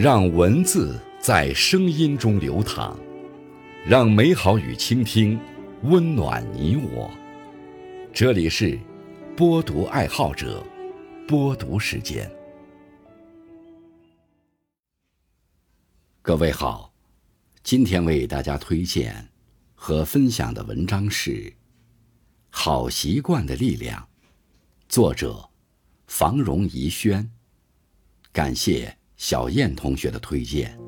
让文字在声音中流淌，让美好与倾听温暖你我。这里是播读爱好者播读时间。各位好，今天为大家推荐和分享的文章是《好习惯的力量》，作者房荣怡轩。感谢。小燕同学的推荐。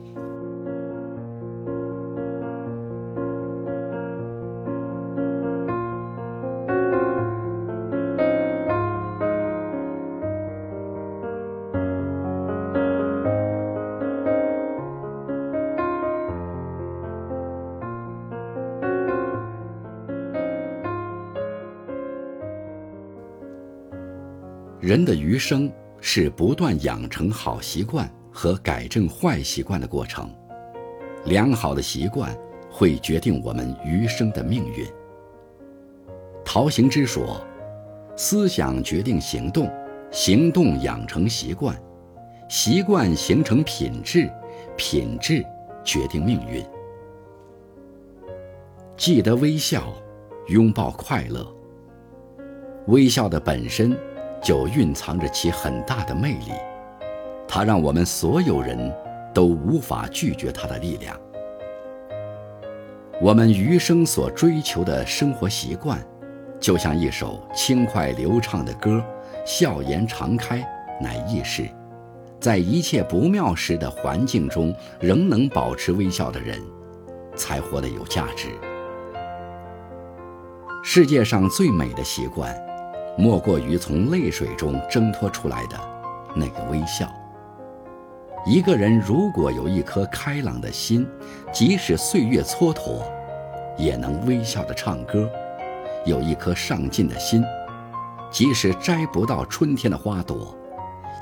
人的余生是不断养成好习惯。和改正坏习惯的过程，良好的习惯会决定我们余生的命运。陶行知说：“思想决定行动，行动养成习惯，习惯形成品质，品质决定命运。”记得微笑，拥抱快乐。微笑的本身就蕴藏着其很大的魅力。它让我们所有人都无法拒绝它的力量。我们余生所追求的生活习惯，就像一首轻快流畅的歌，笑颜常开，乃易事。在一切不妙时的环境中，仍能保持微笑的人，才活得有价值。世界上最美的习惯，莫过于从泪水中挣脱出来的那个微笑。一个人如果有一颗开朗的心，即使岁月蹉跎，也能微笑的唱歌；有一颗上进的心，即使摘不到春天的花朵，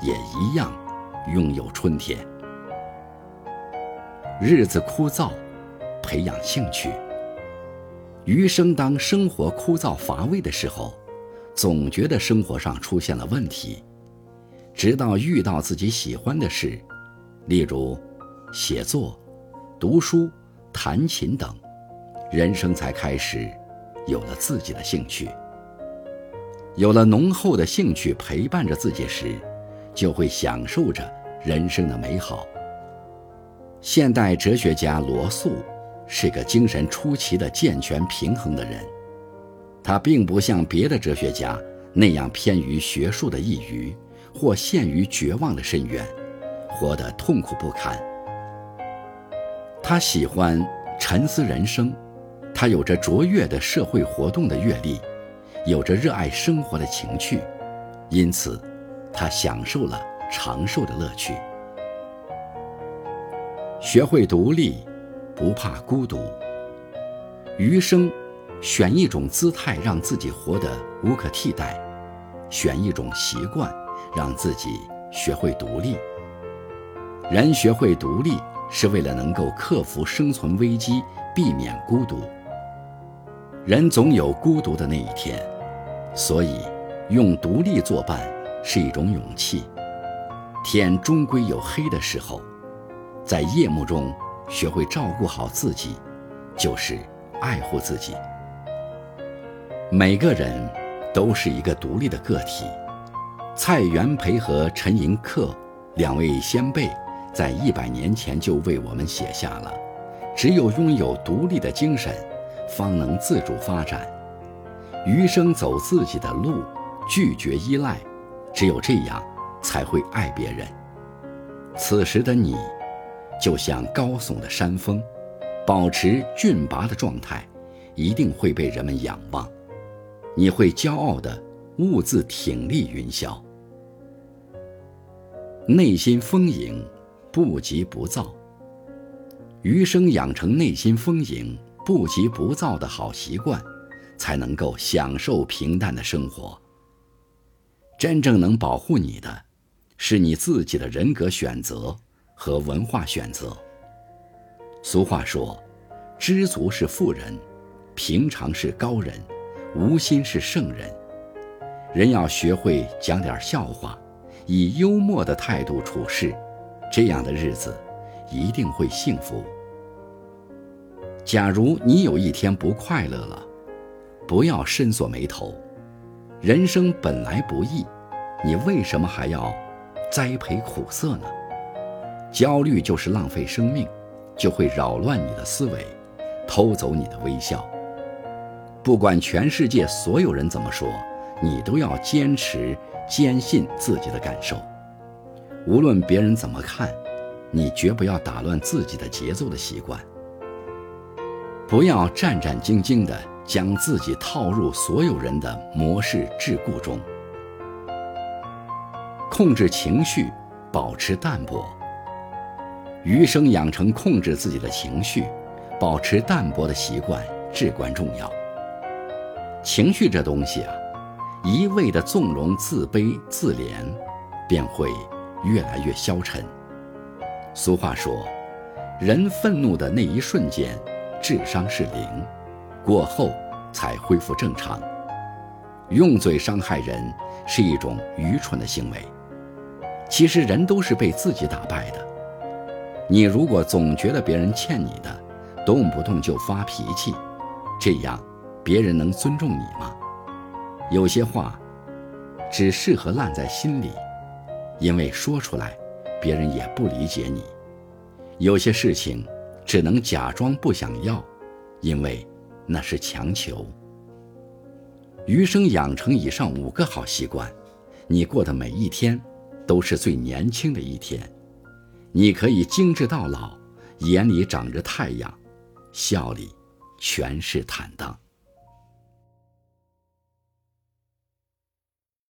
也一样拥有春天。日子枯燥，培养兴趣。余生当生活枯燥乏味的时候，总觉得生活上出现了问题，直到遇到自己喜欢的事。例如，写作、读书、弹琴等，人生才开始有了自己的兴趣。有了浓厚的兴趣陪伴着自己时，就会享受着人生的美好。现代哲学家罗素是个精神出奇的健全平衡的人，他并不像别的哲学家那样偏于学术的一隅，或陷于绝望的深渊。活得痛苦不堪。他喜欢沉思人生，他有着卓越的社会活动的阅历，有着热爱生活的情趣，因此，他享受了长寿的乐趣。学会独立，不怕孤独。余生，选一种姿态，让自己活得无可替代；选一种习惯，让自己学会独立。人学会独立，是为了能够克服生存危机，避免孤独。人总有孤独的那一天，所以用独立作伴是一种勇气。天终归有黑的时候，在夜幕中学会照顾好自己，就是爱护自己。每个人都是一个独立的个体。蔡元培和陈寅恪两位先辈。在一百年前就为我们写下了：只有拥有独立的精神，方能自主发展，余生走自己的路，拒绝依赖，只有这样，才会爱别人。此时的你，就像高耸的山峰，保持峻拔的状态，一定会被人们仰望，你会骄傲的兀自挺立云霄，内心丰盈。不急不躁，余生养成内心丰盈、不急不躁的好习惯，才能够享受平淡的生活。真正能保护你的，是你自己的人格选择和文化选择。俗话说：“知足是富人，平常是高人，无心是圣人。”人要学会讲点笑话，以幽默的态度处事。这样的日子一定会幸福。假如你有一天不快乐了，不要深锁眉头。人生本来不易，你为什么还要栽培苦涩呢？焦虑就是浪费生命，就会扰乱你的思维，偷走你的微笑。不管全世界所有人怎么说，你都要坚持坚信自己的感受。无论别人怎么看，你绝不要打乱自己的节奏的习惯。不要战战兢兢地将自己套入所有人的模式桎梏中。控制情绪，保持淡泊。余生养成控制自己的情绪，保持淡泊的习惯至关重要。情绪这东西啊，一味的纵容自卑自怜，便会越来越消沉。俗话说，人愤怒的那一瞬间，智商是零，过后才恢复正常。用嘴伤害人是一种愚蠢的行为。其实人都是被自己打败的。你如果总觉得别人欠你的，动不动就发脾气，这样。别人能尊重你吗？有些话只适合烂在心里，因为说出来，别人也不理解你；有些事情只能假装不想要，因为那是强求。余生养成以上五个好习惯，你过的每一天都是最年轻的一天。你可以精致到老，眼里长着太阳，笑里全是坦荡。